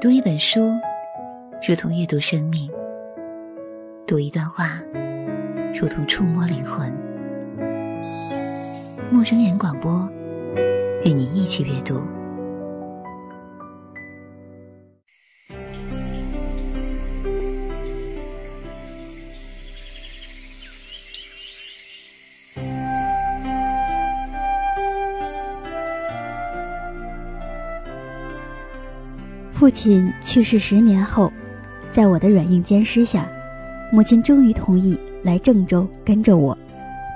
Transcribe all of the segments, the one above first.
读一本书，如同阅读生命；读一段话，如同触摸灵魂。陌生人广播，与你一起阅读。父亲去世十年后，在我的软硬兼施下，母亲终于同意来郑州跟着我，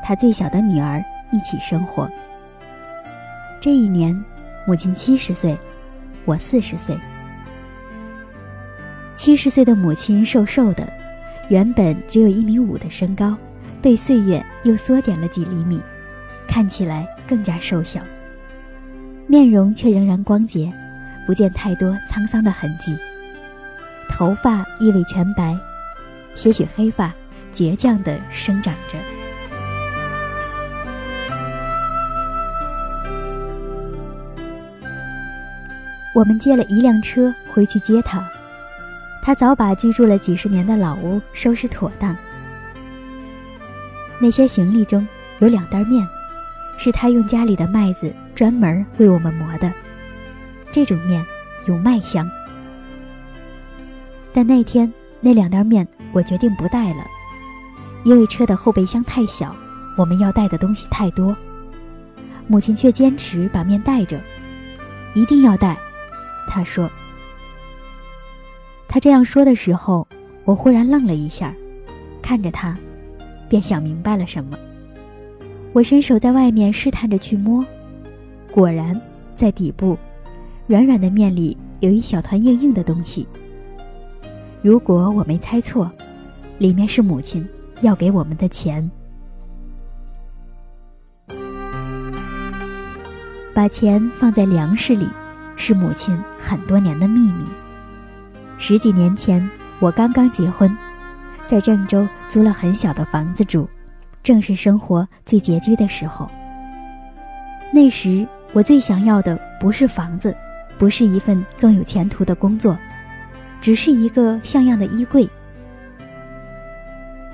她最小的女儿一起生活。这一年，母亲七十岁，我四十岁。七十岁的母亲瘦瘦的，原本只有一米五的身高，被岁月又缩减了几厘米，看起来更加瘦小，面容却仍然光洁。不见太多沧桑的痕迹，头发亦未全白，些许黑发倔强地生长着。我们借了一辆车回去接他，他早把居住了几十年的老屋收拾妥当。那些行李中有两袋面，是他用家里的麦子专门为我们磨的。这种面有麦香，但那天那两袋面我决定不带了，因为车的后备箱太小，我们要带的东西太多。母亲却坚持把面带着，一定要带。她说：“她这样说的时候，我忽然愣了一下，看着她，便想明白了什么。我伸手在外面试探着去摸，果然在底部。”软软的面里有一小团硬硬的东西。如果我没猜错，里面是母亲要给我们的钱。把钱放在粮食里，是母亲很多年的秘密。十几年前，我刚刚结婚，在郑州租了很小的房子住，正是生活最拮据的时候。那时，我最想要的不是房子。不是一份更有前途的工作，只是一个像样的衣柜。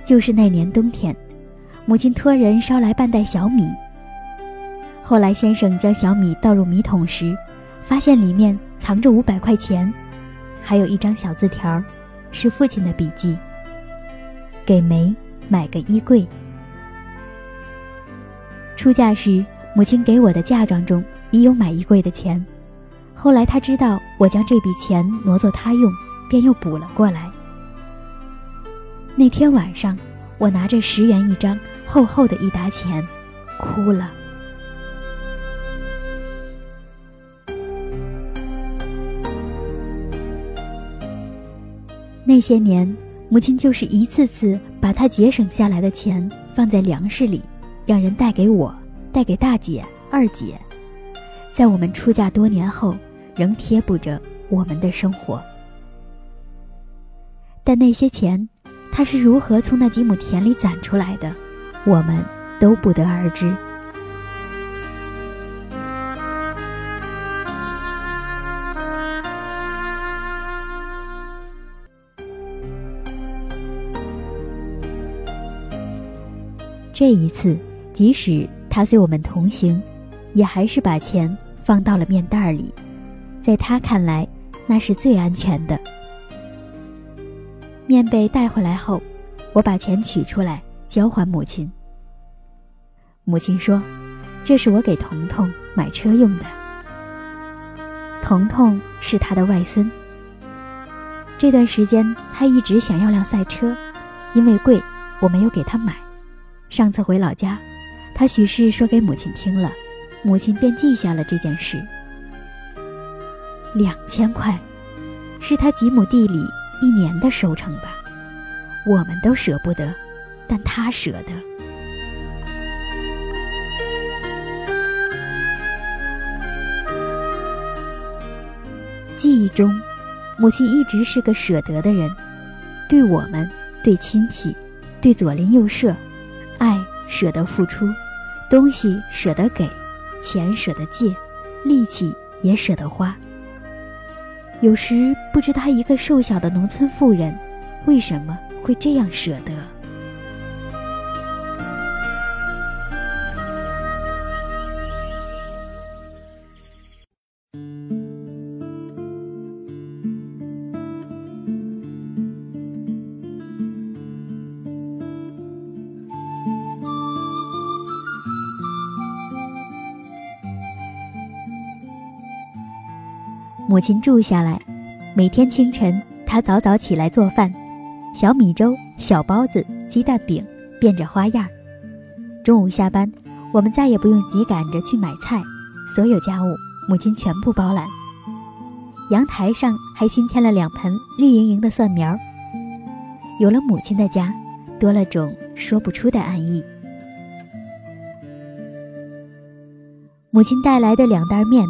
就是那年冬天，母亲托人捎来半袋小米。后来先生将小米倒入米桶时，发现里面藏着五百块钱，还有一张小字条，是父亲的笔记：“给梅买个衣柜。”出嫁时，母亲给我的嫁妆中已有买衣柜的钱。后来他知道我将这笔钱挪作他用，便又补了过来。那天晚上，我拿着十元一张厚厚的一沓钱，哭了。那些年，母亲就是一次次把她节省下来的钱放在粮食里，让人带给我，带给大姐、二姐。在我们出嫁多年后。仍贴补着我们的生活，但那些钱，他是如何从那几亩田里攒出来的，我们都不得而知。这一次，即使他随我们同行，也还是把钱放到了面袋里。在他看来，那是最安全的。面被带回来后，我把钱取出来交还母亲。母亲说：“这是我给彤彤买车用的。”彤彤是他的外孙。这段时间他一直想要辆赛车，因为贵，我没有给他买。上次回老家，他许是说给母亲听了，母亲便记下了这件事。两千块，是他几亩地里一年的收成吧？我们都舍不得，但他舍得。记忆中，母亲一直是个舍得的人，对我们，对亲戚，对左邻右舍，爱舍得付出，东西舍得给，钱舍得借，力气也舍得花。有时不知她一个瘦小的农村妇人，为什么会这样舍得。母亲住下来，每天清晨，她早早起来做饭，小米粥、小包子、鸡蛋饼，变着花样。中午下班，我们再也不用急赶着去买菜，所有家务母亲全部包揽。阳台上还新添了两盆绿莹莹的蒜苗。有了母亲的家，多了种说不出的安逸。母亲带来的两袋面，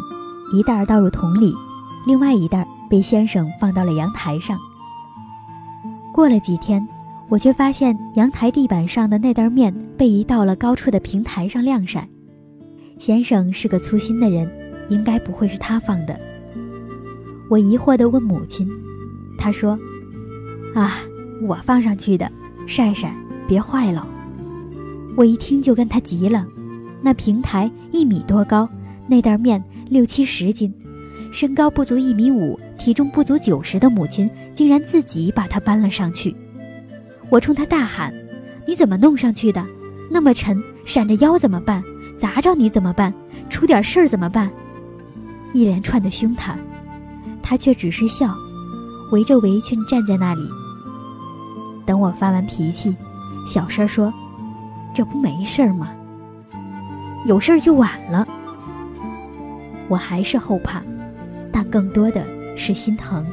一袋倒入桶里。另外一袋被先生放到了阳台上。过了几天，我却发现阳台地板上的那袋面被移到了高处的平台上晾晒。先生是个粗心的人，应该不会是他放的。我疑惑地问母亲，她说：“啊，我放上去的，晒晒，别坏了。”我一听就跟他急了，那平台一米多高，那袋面六七十斤。身高不足一米五，体重不足九十的母亲，竟然自己把它搬了上去。我冲他大喊：“你怎么弄上去的？那么沉，闪着腰怎么办？砸着你怎么办？出点事儿怎么办？”一连串的凶他，他却只是笑，围着围裙站在那里。等我发完脾气，小声说：“这不没事儿吗？有事儿就晚了。”我还是后怕。更多的是心疼。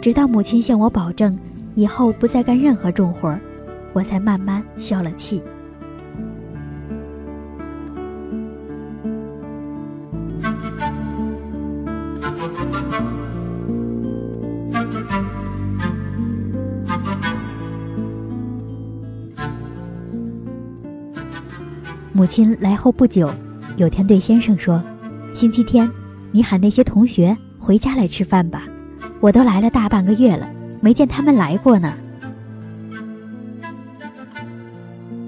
直到母亲向我保证以后不再干任何重活我才慢慢消了气。母亲来后不久，有天对先生说：“星期天。”你喊那些同学回家来吃饭吧，我都来了大半个月了，没见他们来过呢。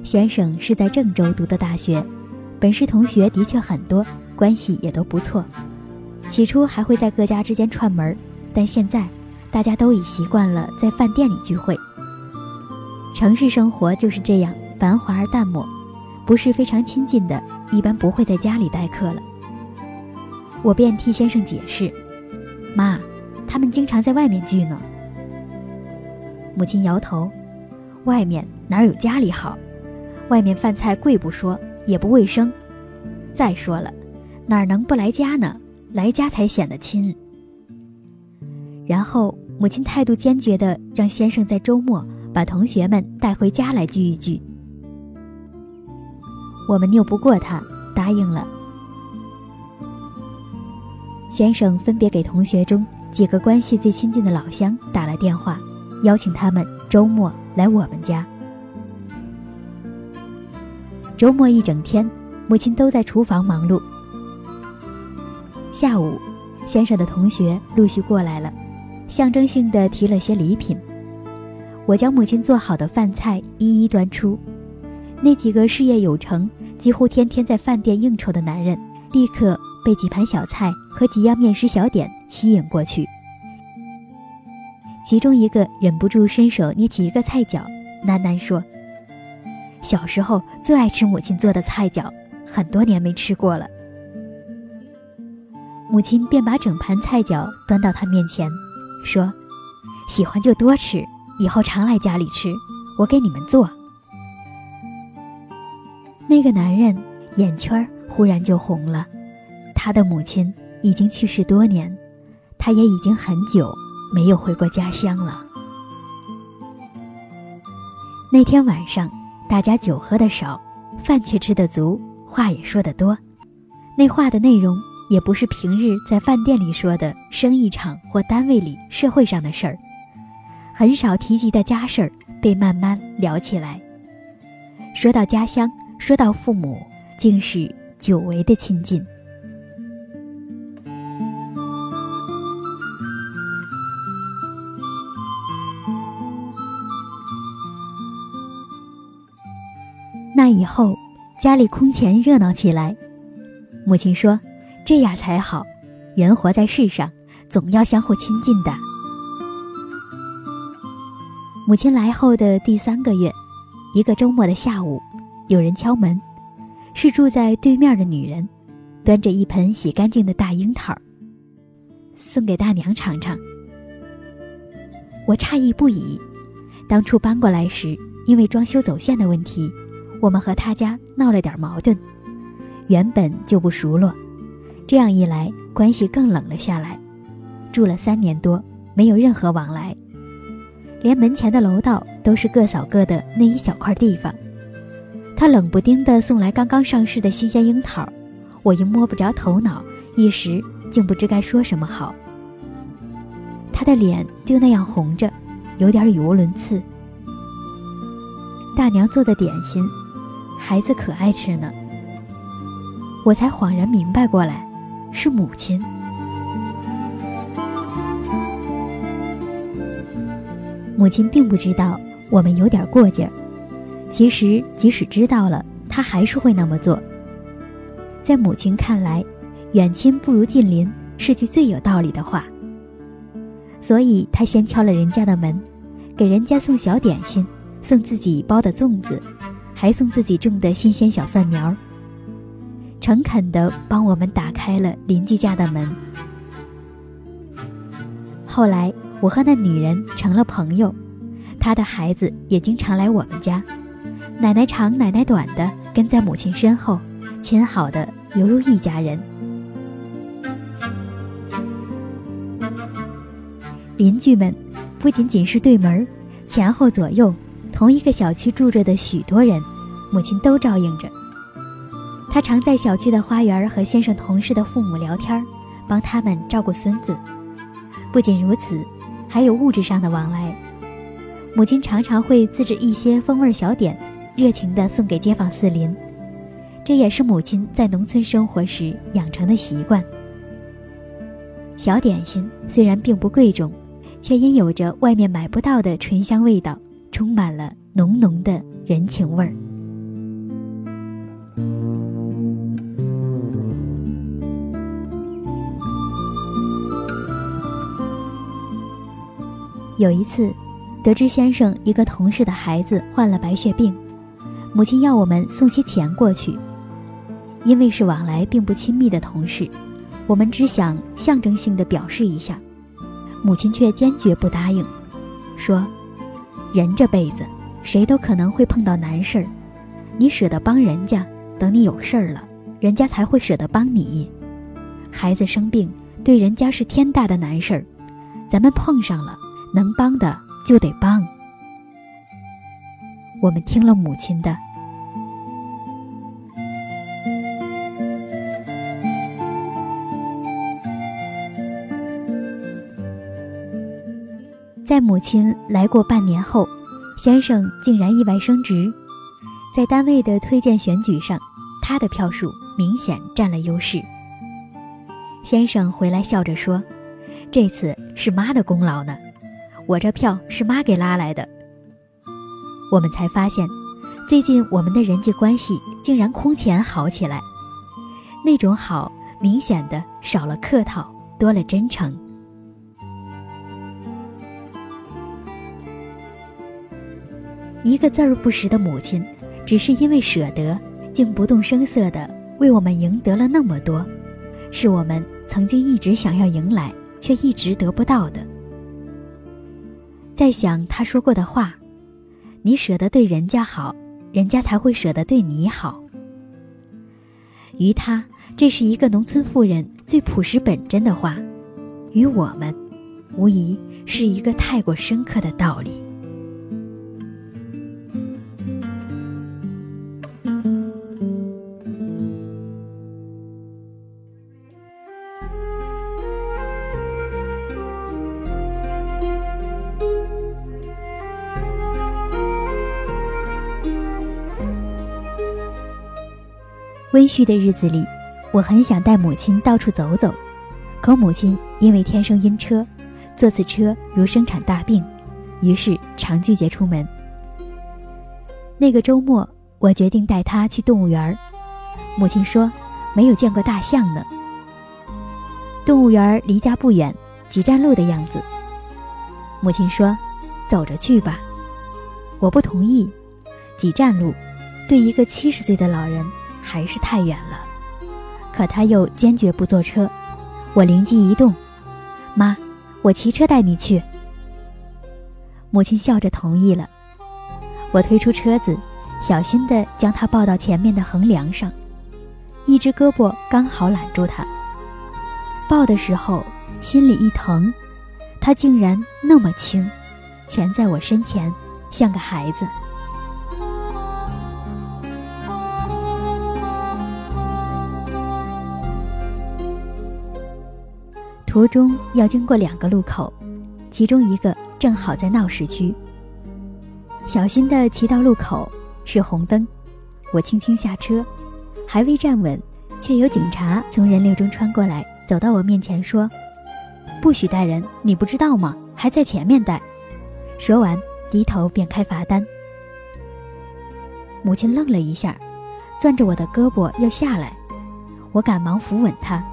先生是在郑州读的大学，本市同学的确很多，关系也都不错。起初还会在各家之间串门，但现在大家都已习惯了在饭店里聚会。城市生活就是这样繁华而淡漠，不是非常亲近的，一般不会在家里待客了。我便替先生解释：“妈，他们经常在外面聚呢。”母亲摇头：“外面哪有家里好？外面饭菜贵不说，也不卫生。再说了，哪能不来家呢？来家才显得亲。”然后母亲态度坚决的让先生在周末把同学们带回家来聚一聚。我们拗不过他，答应了。先生分别给同学中几个关系最亲近的老乡打了电话，邀请他们周末来我们家。周末一整天，母亲都在厨房忙碌。下午，先生的同学陆续过来了，象征性的提了些礼品。我将母亲做好的饭菜一一端出，那几个事业有成、几乎天天在饭店应酬的男人立刻。被几盘小菜和几样面食小点吸引过去，其中一个忍不住伸手捏起一个菜饺，喃喃说：“小时候最爱吃母亲做的菜饺，很多年没吃过了。”母亲便把整盘菜饺端到他面前，说：“喜欢就多吃，以后常来家里吃，我给你们做。”那个男人眼圈忽然就红了。他的母亲已经去世多年，他也已经很久没有回过家乡了。那天晚上，大家酒喝的少，饭却吃得足，话也说得多。那话的内容也不是平日在饭店里说的生意场或单位里社会上的事儿，很少提及的家事儿被慢慢聊起来。说到家乡，说到父母，竟是久违的亲近。那以后，家里空前热闹起来。母亲说：“这样才好，人活在世上，总要相互亲近的。”母亲来后的第三个月，一个周末的下午，有人敲门，是住在对面的女人，端着一盆洗干净的大樱桃，送给大娘尝尝。我诧异不已，当初搬过来时，因为装修走线的问题，我们和他家闹了点矛盾，原本就不熟络，这样一来，关系更冷了下来。住了三年多，没有任何往来。连门前的楼道都是各扫各的那一小块地方，他冷不丁的送来刚刚上市的新鲜樱桃，我一摸不着头脑，一时竟不知该说什么好。他的脸就那样红着，有点语无伦次。大娘做的点心，孩子可爱吃呢。我才恍然明白过来，是母亲。母亲并不知道我们有点过劲儿，其实即使知道了，她还是会那么做。在母亲看来，远亲不如近邻是句最有道理的话。所以她先敲了人家的门，给人家送小点心，送自己包的粽子，还送自己种的新鲜小蒜苗，诚恳地帮我们打开了邻居家的门。后来。我和那女人成了朋友，她的孩子也经常来我们家，奶奶长奶奶短的跟在母亲身后，亲好的犹如一家人。邻居们不仅仅是对门前后左右同一个小区住着的许多人，母亲都照应着。她常在小区的花园和先生同事的父母聊天，帮他们照顾孙子。不仅如此。还有物质上的往来，母亲常常会自制一些风味小点，热情地送给街坊四邻。这也是母亲在农村生活时养成的习惯。小点心虽然并不贵重，却因有着外面买不到的醇香味道，充满了浓浓的人情味儿。有一次，得知先生一个同事的孩子患了白血病，母亲要我们送些钱过去。因为是往来并不亲密的同事，我们只想象征性的表示一下，母亲却坚决不答应，说：“人这辈子，谁都可能会碰到难事儿，你舍得帮人家，等你有事儿了，人家才会舍得帮你。孩子生病，对人家是天大的难事儿，咱们碰上了。”能帮的就得帮。我们听了母亲的，在母亲来过半年后，先生竟然意外升职，在单位的推荐选举上，他的票数明显占了优势。先生回来笑着说：“这次是妈的功劳呢。”我这票是妈给拉来的。我们才发现，最近我们的人际关系竟然空前好起来，那种好明显的少了客套，多了真诚。一个字儿不识的母亲，只是因为舍得，竟不动声色的为我们赢得了那么多，是我们曾经一直想要迎来却一直得不到的。在想他说过的话：“你舍得对人家好，人家才会舍得对你好。”于他，这是一个农村妇人最朴实本真的话；于我们，无疑是一个太过深刻的道理。温煦的日子里，我很想带母亲到处走走，可母亲因为天生晕车，坐次车如生产大病，于是常拒绝出门。那个周末，我决定带他去动物园儿。母亲说：“没有见过大象呢。”动物园离家不远，几站路的样子。母亲说：“走着去吧。”我不同意，几站路，对一个七十岁的老人还是太远了。可他又坚决不坐车，我灵机一动：“妈，我骑车带你去。”母亲笑着同意了。我推出车子，小心地将他抱到前面的横梁上，一只胳膊刚好揽住他。抱的时候，心里一疼，他竟然那么轻，蜷在我身前，像个孩子。途中要经过两个路口，其中一个正好在闹市区。小心地骑到路口，是红灯，我轻轻下车，还未站稳，却有警察从人流中穿过来。走到我面前说：“不许带人，你不知道吗？还在前面带。”说完，低头便开罚单。母亲愣了一下，攥着我的胳膊要下来，我赶忙扶稳她，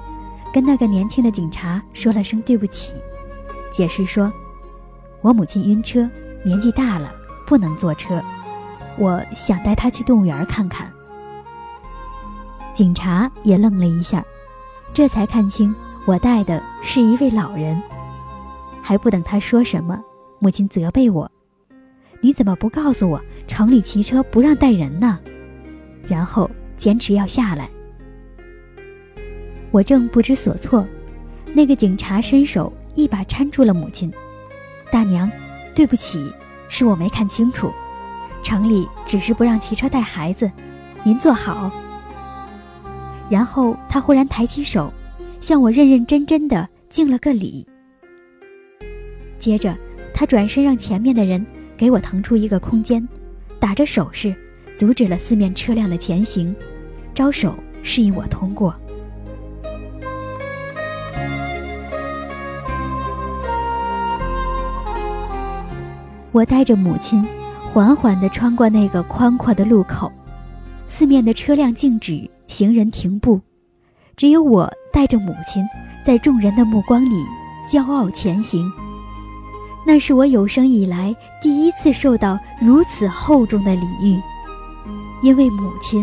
跟那个年轻的警察说了声对不起，解释说：“我母亲晕车，年纪大了，不能坐车，我想带她去动物园看看。”警察也愣了一下。这才看清，我带的是一位老人。还不等他说什么，母亲责备我：“你怎么不告诉我，城里骑车不让带人呢？”然后坚持要下来。我正不知所措，那个警察伸手一把搀住了母亲：“大娘，对不起，是我没看清楚，城里只是不让骑车带孩子，您坐好。”然后他忽然抬起手，向我认认真真的敬了个礼。接着，他转身让前面的人给我腾出一个空间，打着手势，阻止了四面车辆的前行，招手示意我通过。我带着母亲，缓缓地穿过那个宽阔的路口，四面的车辆静止。行人停步，只有我带着母亲，在众人的目光里骄傲前行。那是我有生以来第一次受到如此厚重的礼遇，因为母亲，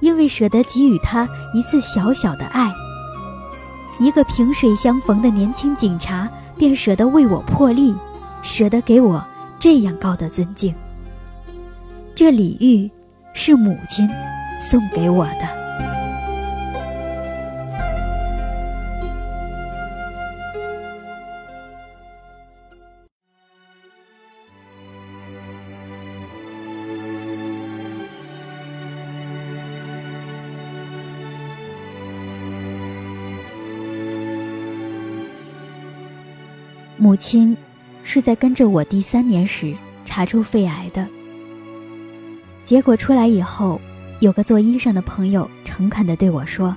因为舍得给予她一次小小的爱。一个萍水相逢的年轻警察，便舍得为我破例，舍得给我这样高的尊敬。这礼遇，是母亲送给我的。母亲是在跟着我第三年时查出肺癌的。结果出来以后，有个做医生的朋友诚恳地对我说：“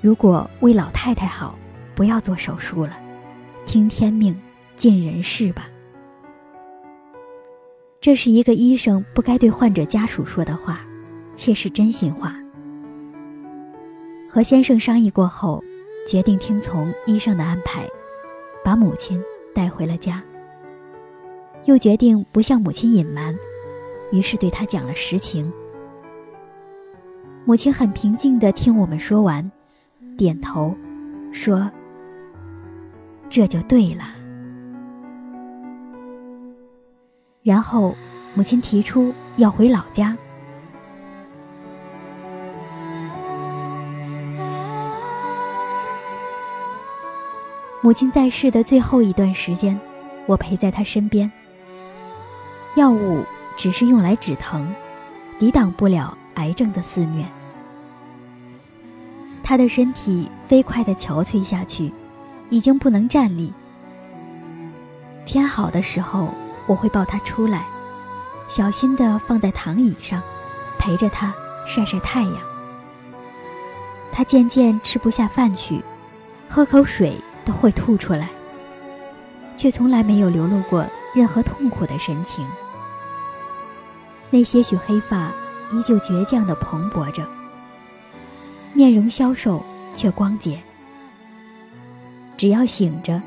如果为老太太好，不要做手术了，听天命，尽人事吧。”这是一个医生不该对患者家属说的话，却是真心话。和先生商议过后，决定听从医生的安排。把母亲带回了家，又决定不向母亲隐瞒，于是对她讲了实情。母亲很平静地听我们说完，点头，说：“这就对了。”然后，母亲提出要回老家。母亲在世的最后一段时间，我陪在她身边。药物只是用来止疼，抵挡不了癌症的肆虐。她的身体飞快地憔悴下去，已经不能站立。天好的时候，我会抱她出来，小心地放在躺椅上，陪着她晒晒太阳。她渐渐吃不下饭去，喝口水。都会吐出来，却从来没有流露过任何痛苦的神情。那些许黑发依旧倔强地蓬勃着，面容消瘦却光洁。只要醒着，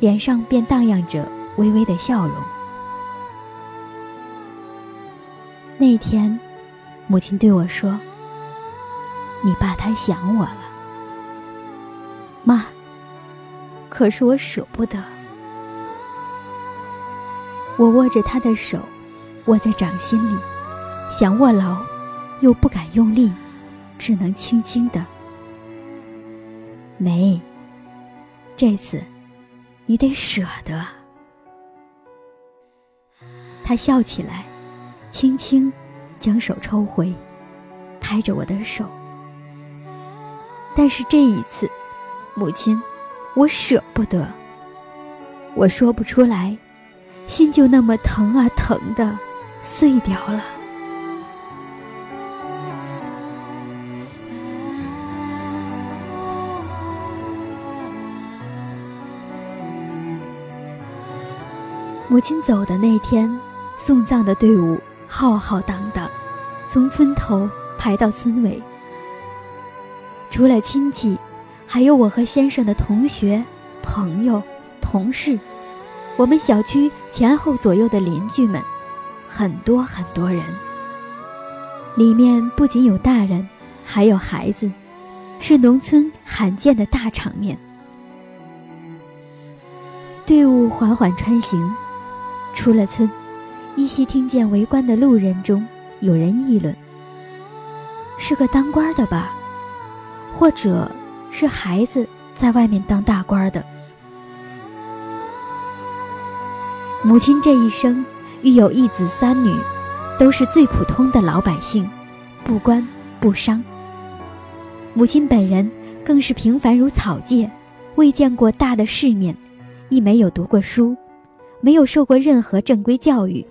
脸上便荡漾着微微的笑容。那天，母亲对我说：“你爸他想我了，妈。可是我舍不得。”我握着他的手，握在掌心里，想握牢，又不敢用力，只能轻轻的。没。这次，你得舍得。他笑起来，轻轻将手抽回，拍着我的手。但是这一次，母亲，我舍不得。我说不出来，心就那么疼啊疼的，碎掉了。母亲走的那天，送葬的队伍浩浩荡荡，从村头排到村尾。除了亲戚，还有我和先生的同学、朋友、同事，我们小区前后左右的邻居们，很多很多人。里面不仅有大人，还有孩子，是农村罕见的大场面。队伍缓缓穿行。出了村，依稀听见围观的路人中有人议论：“是个当官的吧？或者是孩子在外面当大官的。”母亲这一生育有一子三女，都是最普通的老百姓，不官不商。母亲本人更是平凡如草芥，未见过大的世面，亦没有读过书。没有受过任何正规教育，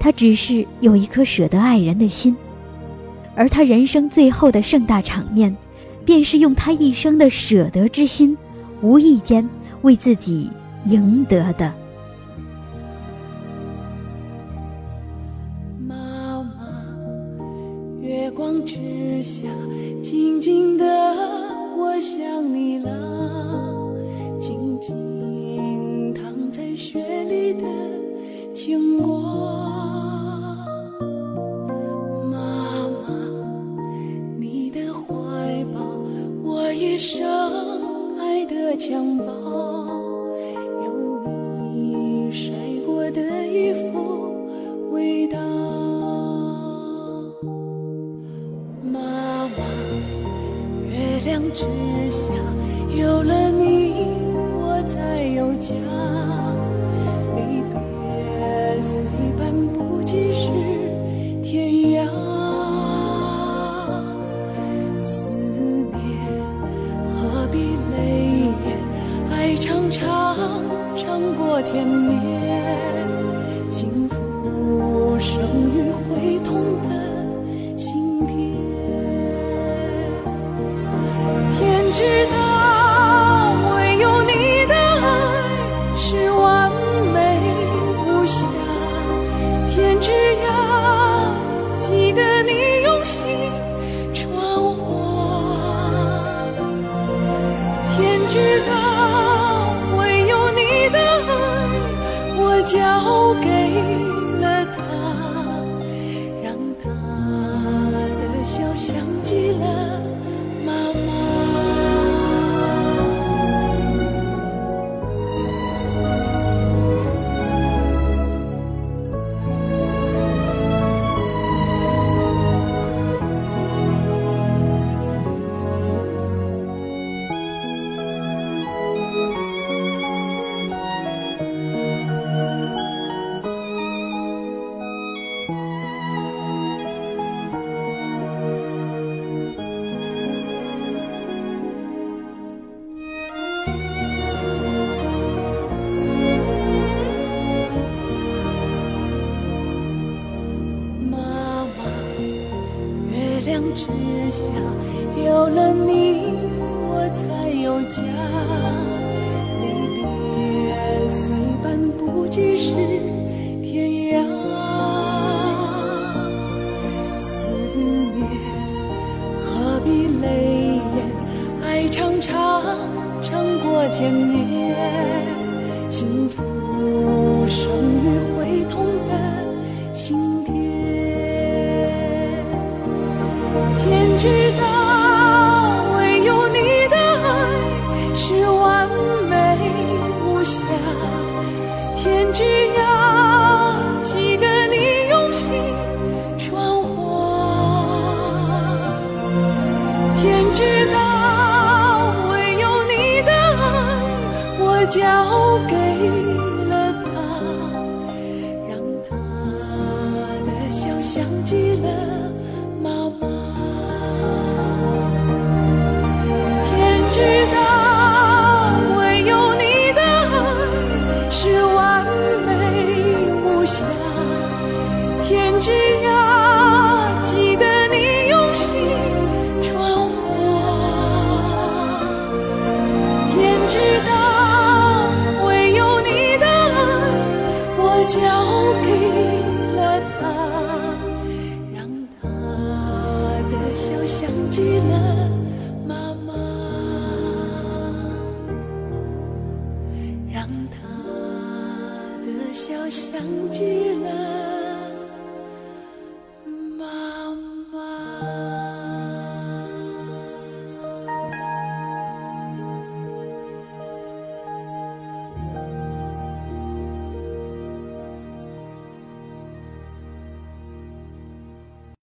她只是有一颗舍得爱人的心，而她人生最后的盛大场面，便是用他一生的舍得之心，无意间为自己赢得的。妈妈，月光之下，静静的，我想甜蜜尝过甜蜜幸福生于会痛的想。